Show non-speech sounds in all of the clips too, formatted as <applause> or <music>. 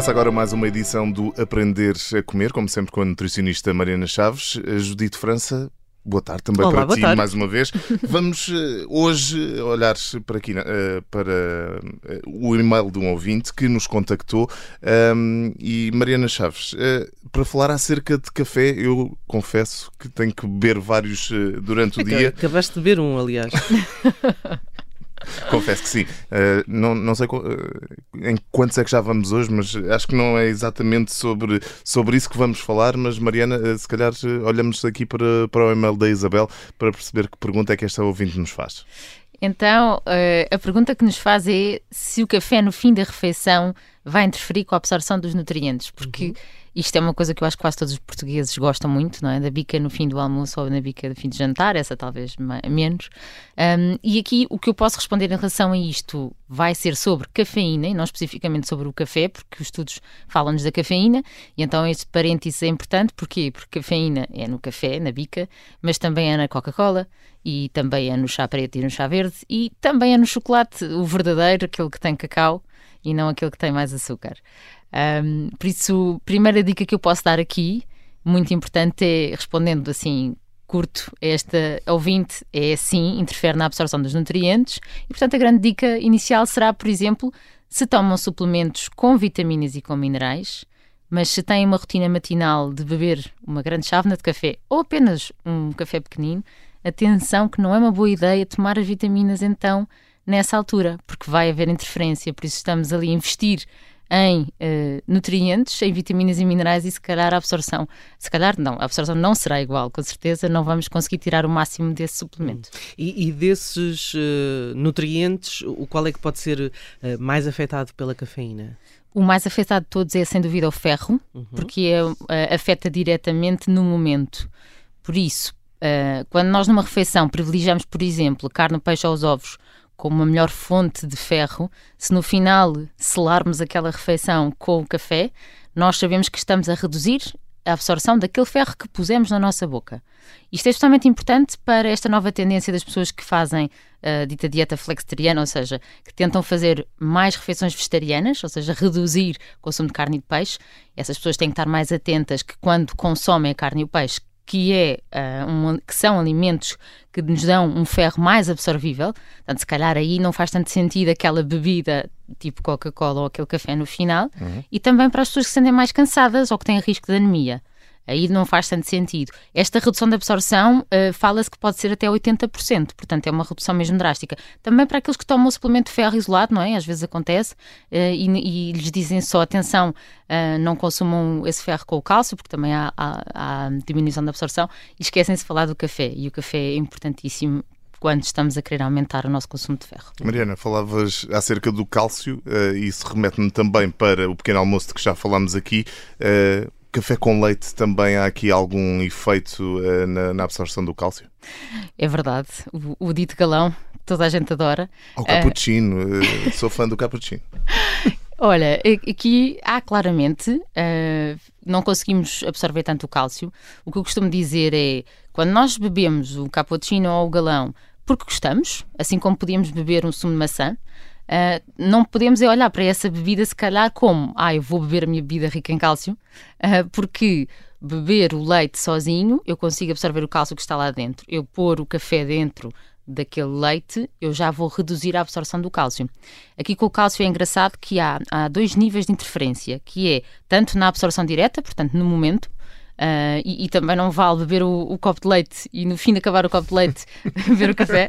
Começa agora mais uma edição do Aprender a Comer, como sempre com a nutricionista Mariana Chaves. A Judite França, boa tarde também Olá, para ti tarde. mais uma vez. <laughs> Vamos eh, hoje olhar para aqui eh, para eh, o e-mail de um ouvinte que nos contactou Ahm, e Mariana Chaves, eh, para falar acerca de café, eu confesso que tenho que beber vários eh, durante o <laughs> dia. Acabaste de beber um, aliás. <laughs> Confesso que sim. Uh, não, não sei uh, em quantos é que já vamos hoje, mas acho que não é exatamente sobre, sobre isso que vamos falar. Mas, Mariana, uh, se calhar olhamos aqui para, para o e-mail da Isabel para perceber que pergunta é que esta ouvinte nos faz. Então, a pergunta que nos faz é se o café no fim da refeição vai interferir com a absorção dos nutrientes, porque isto é uma coisa que eu acho que quase todos os portugueses gostam muito, não é? Da bica no fim do almoço ou na bica no fim do jantar, essa talvez menos. Um, e aqui o que eu posso responder em relação a isto vai ser sobre cafeína, e não especificamente sobre o café, porque os estudos falam-nos da cafeína, e então este parênteses é importante, porquê? Porque cafeína é no café, na bica, mas também é na Coca-Cola, e também é no chá preto e no chá verde, e também é no chocolate, o verdadeiro, aquele que tem cacau, e não aquele que tem mais açúcar. Um, por isso, primeira dica que eu posso dar aqui, muito importante, é respondendo assim curto esta ouvinte, é sim, interfere na absorção dos nutrientes, e portanto a grande dica inicial será, por exemplo, se tomam suplementos com vitaminas e com minerais, mas se têm uma rotina matinal de beber uma grande chávena de café ou apenas um café pequenino, atenção que não é uma boa ideia tomar as vitaminas então nessa altura, porque vai haver interferência, por isso estamos ali a investir em eh, nutrientes, em vitaminas e minerais e se calhar a absorção, se calhar não, a absorção não será igual, com certeza não vamos conseguir tirar o máximo desse suplemento. E, e desses eh, nutrientes, o qual é que pode ser eh, mais afetado pela cafeína? O mais afetado de todos é sem dúvida o ferro, porque é, afeta diretamente no momento. Por isso, quando nós numa refeição privilegiamos, por exemplo, carne, peixe ou os ovos como uma melhor fonte de ferro, se no final selarmos aquela refeição com o café, nós sabemos que estamos a reduzir a absorção daquele ferro que pusemos na nossa boca. Isto é extremamente importante para esta nova tendência das pessoas que fazem a dita dieta flexitariana, ou seja, que tentam fazer mais refeições vegetarianas, ou seja, reduzir o consumo de carne e de peixe. Essas pessoas têm que estar mais atentas que quando consomem a carne e o peixe, que, é, ah, um- que são alimentos que nos dão um ferro mais absorvível, portanto, se calhar aí não faz tanto sentido aquela bebida tipo Coca-Cola ou aquele café no final, e também para as pessoas que se sentem mais cansadas ou que têm risco de anemia. Aí não faz tanto sentido. Esta redução da absorção ah, fala-se que pode ser até 80%, portanto é uma redução mesmo drástica. Também para aqueles que tomam o suplemento de ferro isolado, não é? Às vezes acontece, ah, e, e lhes dizem só, atenção, ah, não consumam esse ferro com o cálcio, porque também há, há- há diminuição da absorção, e esquecem-se de falar do café, e o café é importantíssimo quando estamos a querer aumentar o nosso consumo de ferro. Mariana, falavas acerca do cálcio, e isso remete-me também para o pequeno almoço de que já falámos aqui. Eh, Café com leite também há aqui algum efeito eh, na, na absorção do cálcio? É verdade, o, o dito galão, toda a gente adora. Ao cappuccino, eh, sou fã do cappuccino. <laughs> Olha, aqui há claramente, ah, não conseguimos absorver tanto o cálcio. O que eu costumo dizer é, quando nós bebemos o cappuccino ou o galão porque gostamos, assim como podíamos beber um sumo de maçã, ah, não podemos é olhar para essa bebida se calhar como, ah, eu vou beber a minha bebida rica em cálcio, ah, porque beber o leite sozinho, eu consigo absorver o cálcio que está lá dentro. Eu pôr o café dentro daquele leite, eu já vou reduzir a absorção do cálcio. Aqui com o cálcio é engraçado que há, há dois níveis de interferência, que é tanto na absorção direta, portanto no momento, ah, e, e também não vale beber o, o copo de leite e no fim de acabar o copo de leite <laughs> beber o café.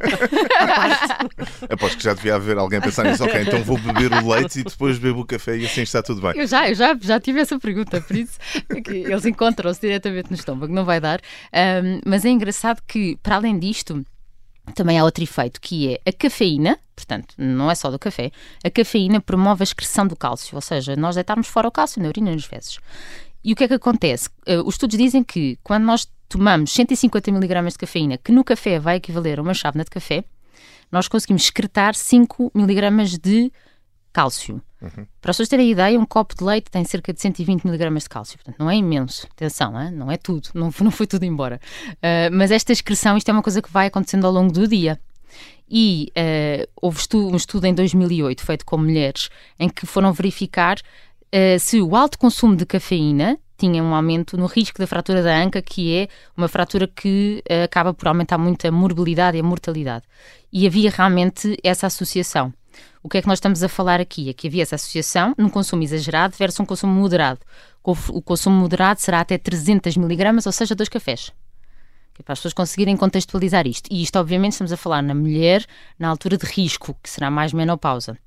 <laughs> Aposto que já devia haver alguém a pensar nisso. Ok, então vou beber o leite e depois bebo o café e assim está tudo bem. Eu já, eu já, já tive essa pergunta, por isso é que eles encontram-se diretamente no estômago, não vai dar. Ahm, mas é engraçado que, para além disto, também há outro efeito que é a cafeína, portanto, não é só do café, a cafeína promove a excreção do cálcio, ou seja, nós deitarmos fora o cálcio na urina e nas fezes. E o que é que acontece? Eh, os estudos dizem que quando nós tomamos 150 mg de cafeína, que no café vai equivaler a uma chávena de café, nós conseguimos excretar 5 mg de cálcio. Para as pessoas terem ideia, um copo de leite tem cerca de 120 mg de cálcio, portanto não é imenso. Atenção, hein? não é tudo, não, <laughs> não foi tudo embora. Uh, mas esta excreção, isto é uma coisa que vai acontecendo ao longo do dia. E uh, houve estu um estudo em 2008 feito com mulheres em que foram verificar uh, se o alto consumo de cafeína tinha um aumento no risco da fratura da anca, que é uma fratura que uh, acaba por aumentar muito a morbilidade e a mortalidade. E havia realmente essa associação. O que é que nós estamos a falar aqui? É que havia essa associação num consumo exagerado versus um consumo moderado. O consumo moderado será até 300 miligramas, ou seja, dois cafés. É para as pessoas conseguirem contextualizar isto. E isto, obviamente, estamos a falar na mulher na altura de risco, que será mais menopausa.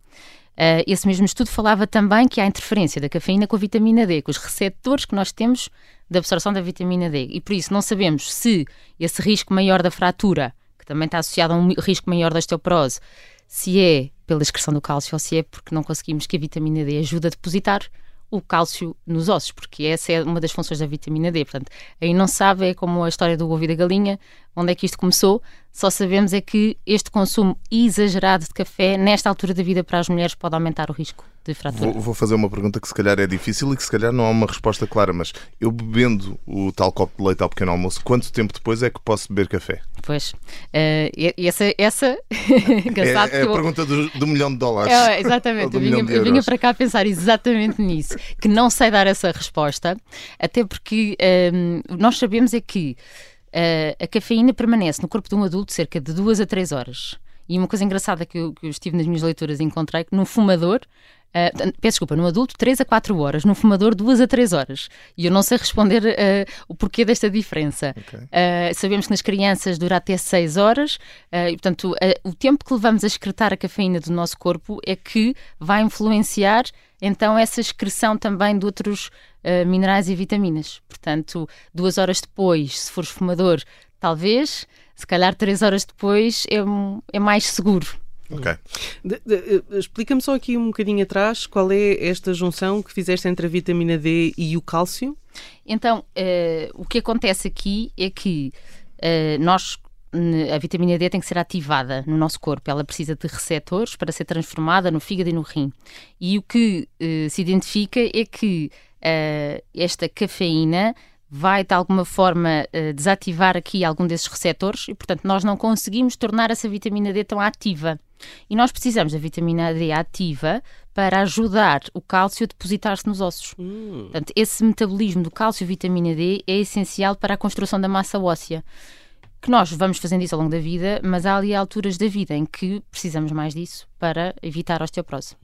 Uh, esse mesmo estudo falava também que há interferência da cafeína com a vitamina D, com os receptores que nós temos da absorção da vitamina D. E por isso não sabemos se esse risco maior da fratura, que também está associado a um risco maior da osteoporose, se é pela excreção do cálcio ou se é porque não conseguimos que a vitamina D ajude a depositar o cálcio nos ossos, porque essa é uma das funções da vitamina D. Portanto, aí não sabe, é como a história do ovo e da galinha, onde é que isto começou, só sabemos é que este consumo exagerado de café, nesta altura da vida para as mulheres, pode aumentar o risco de fratura. Vou, vou, fazer uma pergunta que se calhar é difícil e que se calhar não há uma resposta clara, mas eu bebendo o tal copo de leite ao pequeno almoço, quanto tempo depois é que posso beber café? Pois, uh, essa, essa... <laughs> é, é a pergunta do, do, milhão de dólares. É, exatamente, <laughs> eu vinha, eu vinha, para cá pensar exatamente nisso, que não sei dar essa resposta, até porque um, nós sabemos é que uh, a cafeína permanece no corpo de um adulto cerca de duas a três horas. E uma coisa engraçada que eu, que eu estive nas minhas leituras e encontrei que no fumador Uh, peço desculpa, no adulto 3 a 4 horas, no fumador 2 a 3 horas. E eu não sei <laughs> responder uh, o porquê desta diferença. Okay. Uh, sabemos que nas crianças dura até 6 horas, e portanto, o tempo que levamos a excretar a cafeína do nosso corpo é que vai influenciar então essa excreção também de outros minerais e vitaminas. Portanto, duas horas depois, se fores fumador, talvez, se calhar três horas depois é, é mais seguro. Ok. Eh, explica-me só aqui um bocadinho atrás qual é esta junção que fizeste entre a vitamina D e o cálcio? Então, uh, o que acontece aqui é que uh, nós a vitamina D tem que ser ativada no nosso corpo. Ela precisa de receptores para ser transformada no fígado e no rim. E o que uh, se identifica é que uh, esta cafeína vai de alguma forma uh, desativar aqui algum desses receptores e, portanto, nós não conseguimos tornar essa vitamina D tão ativa. E nós precisamos da vitamina D ativa para ajudar o cálcio a depositar-se nos ossos. Hum. Portanto, esse metabolismo do cálcio e vitamina D é essencial para a construção da massa óssea. Que nós vamos fazendo isso ao longo da vida, mas há ali alturas da vida em que precisamos mais disso para evitar a osteoporose.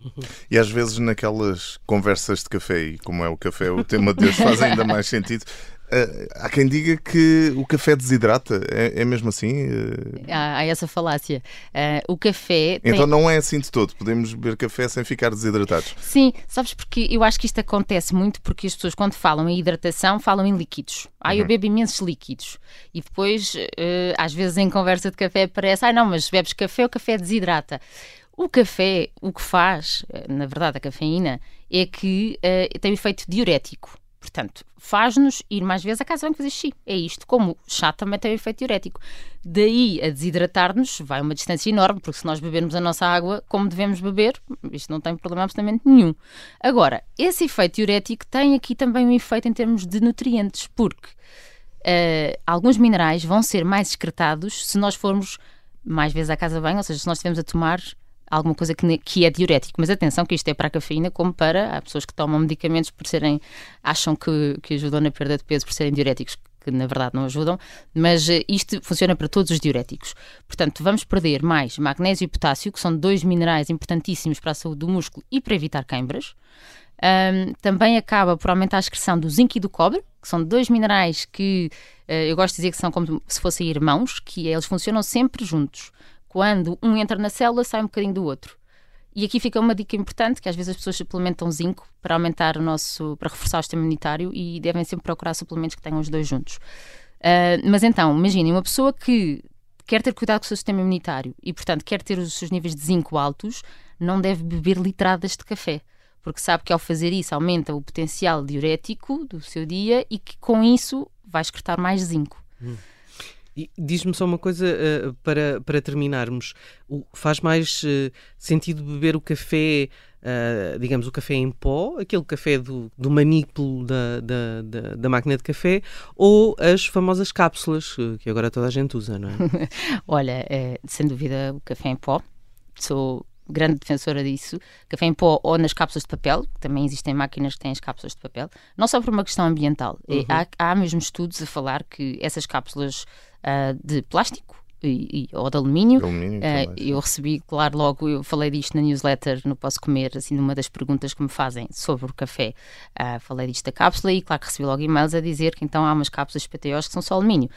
E às vezes naquelas conversas de café, e como é o café, o tema de Deus faz ainda mais sentido, há quem diga que o café desidrata, é, é mesmo assim? Uh... Há, há, essa falácia. Uh, o café. Então tem... não é assim de todo, podemos beber café sem ficar desidratados. Sim, sabes porque eu acho que isto acontece muito porque as pessoas, quando falam em hidratação, falam em líquidos. Ah, eu uhum. bebo imensos líquidos. E depois, às vezes, em conversa de café, parece, ah, não, mas bebes café, o café desidrata. O café, o que faz, na verdade, a cafeína, é que tem um efeito diurético. Portanto, faz-nos ir mais vezes à casa banho fazer xixi. É isto. Como chá também tem um efeito diurético. Daí a desidratar-nos vai uma distância enorme, porque se nós bebermos a nossa água como devemos beber, isto não tem problema absolutamente nenhum. Agora, esse efeito diurético tem aqui também um efeito em termos de nutrientes, porque uh, alguns minerais vão ser mais excretados se nós formos mais vezes à casa banho, ou seja, se nós estivermos a tomar alguma coisa que, que é diurético. Mas atenção que isto é para a cafeína como para há pessoas que tomam medicamentos por serem acham que, que ajudam na perda de peso por serem diuréticos que na verdade não ajudam, mas eh, isto funciona para todos os diuréticos. Portanto, vamos perder mais magnésio e potássio, que são dois minerais importantíssimos para a saúde do músculo e para evitar queimbras. Um, também acaba por aumentar a excreção do zinco e do cobre, que são dois minerais que uh, eu gosto de dizer que são como se fossem irmãos, que eles funcionam sempre juntos quando um entra na célula, sai um bocadinho do outro. E aqui fica uma dica importante, que às vezes as pessoas suplementam zinco para aumentar o nosso, para reforçar o sistema imunitário e devem sempre procurar suplementos que tenham os dois juntos. Uh, mas então, imaginem, uma pessoa que quer ter cuidado com o seu sistema imunitário e, portanto, quer ter os seus níveis de zinco altos, não deve beber litradas de café, porque sabe que ao fazer isso aumenta o potencial diurético do seu dia e que com isso vai excretar mais zinco. Hum. Diz-me só uma coisa uh, para, para terminarmos. O, faz mais uh, sentido beber o café, uh, digamos, o café em pó, aquele café do, do manípulo da, da, da, da, máquina de café, ou as famosas cápsulas que agora toda a gente usa, não é? <laughs> Olha, sem dúvida o café em pó. Sou grande defensora disso. Café em pó ou nas cápsulas de papel, que também existem máquinas que têm as cápsulas de papel, não só por uma questão ambiental. Uhum. Há, há mesmo estudos a falar que essas cápsulas uh, de plástico e, e, ou de alumínio. alumínio uh, eu recebi, claro, logo, eu falei disto na newsletter, no Posso Comer, assim, numa das perguntas que me fazem sobre o café. Uh, falei disto da cápsula e, claro, que recebi logo e-mails a dizer que então há umas cápsulas PTOs que são só alumínio.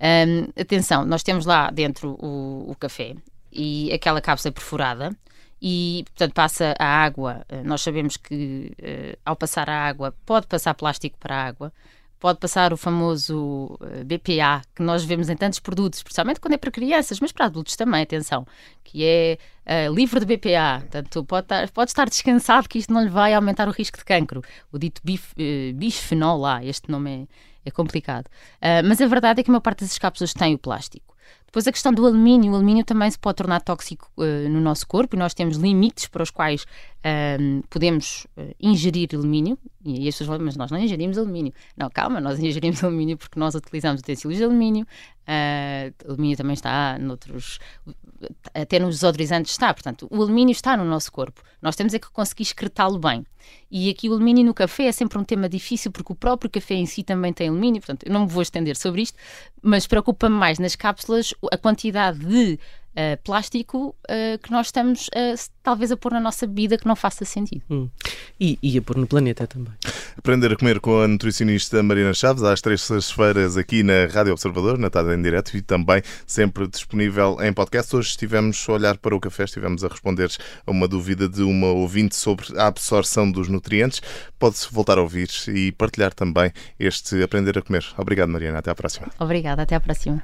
Um, atenção, nós temos lá dentro o, o café e aquela cápsula é perfurada e, portanto, passa a água. Eh, nós sabemos que uh, ao passar a água pode passar plástico para a água pode passar o famoso eh, BPA que nós vemos em tantos produtos, principalmente quando é para crianças, mas para adultos também, atenção, que é uh, livre de BPA. Portanto, pode estar, pode estar descansado que isto não lhe vai aumentar o risco de cancro. O dito bif, uh, bisfenol A, este nome é, é complicado. Uh, mas a verdade é que a maior parte das cápsulas tem o plástico. Depois a questão do alumínio, o alumínio também se pode tornar tóxico uh, no nosso corpo e nós temos limites para os quais uh, podemos uh, ingerir alumínio. E as pessoas falam, mas nós não ingerimos alumínio. Não, calma, nós ingerimos <laughs> alumínio porque nós utilizamos utensílios de alumínio. Uh, alumínio também está noutros, até nos desodorizantes está. Portanto, o alumínio está no nosso corpo. Nós temos é que conseguir excretá-lo bem. E aqui o alumínio no café é sempre um tema difícil porque o próprio café em si também tem alumínio. Portanto, eu não me vou estender sobre isto, mas preocupa-me mais nas cápsulas a quantidade de uh, plástico uh, que nós estamos uh, talvez a pôr na nossa bebida que não faça sentido. Hum. E, e, a pôr no planeta também. Aprender a comer com a nutricionista Marina Chaves às terças-feiras aqui na Rádio Observador, na tarde em direto e também sempre disponível em podcast. Hoje estivemos a olhar para o café, estivemos a responder a uma dúvida de uma ouvinte sobre a absorção dos nutrientes. Pode-se voltar a ouvir e partilhar também este Aprender a Comer. Obrigado, Mariana. Até à próxima. Obrigada. Até à próxima.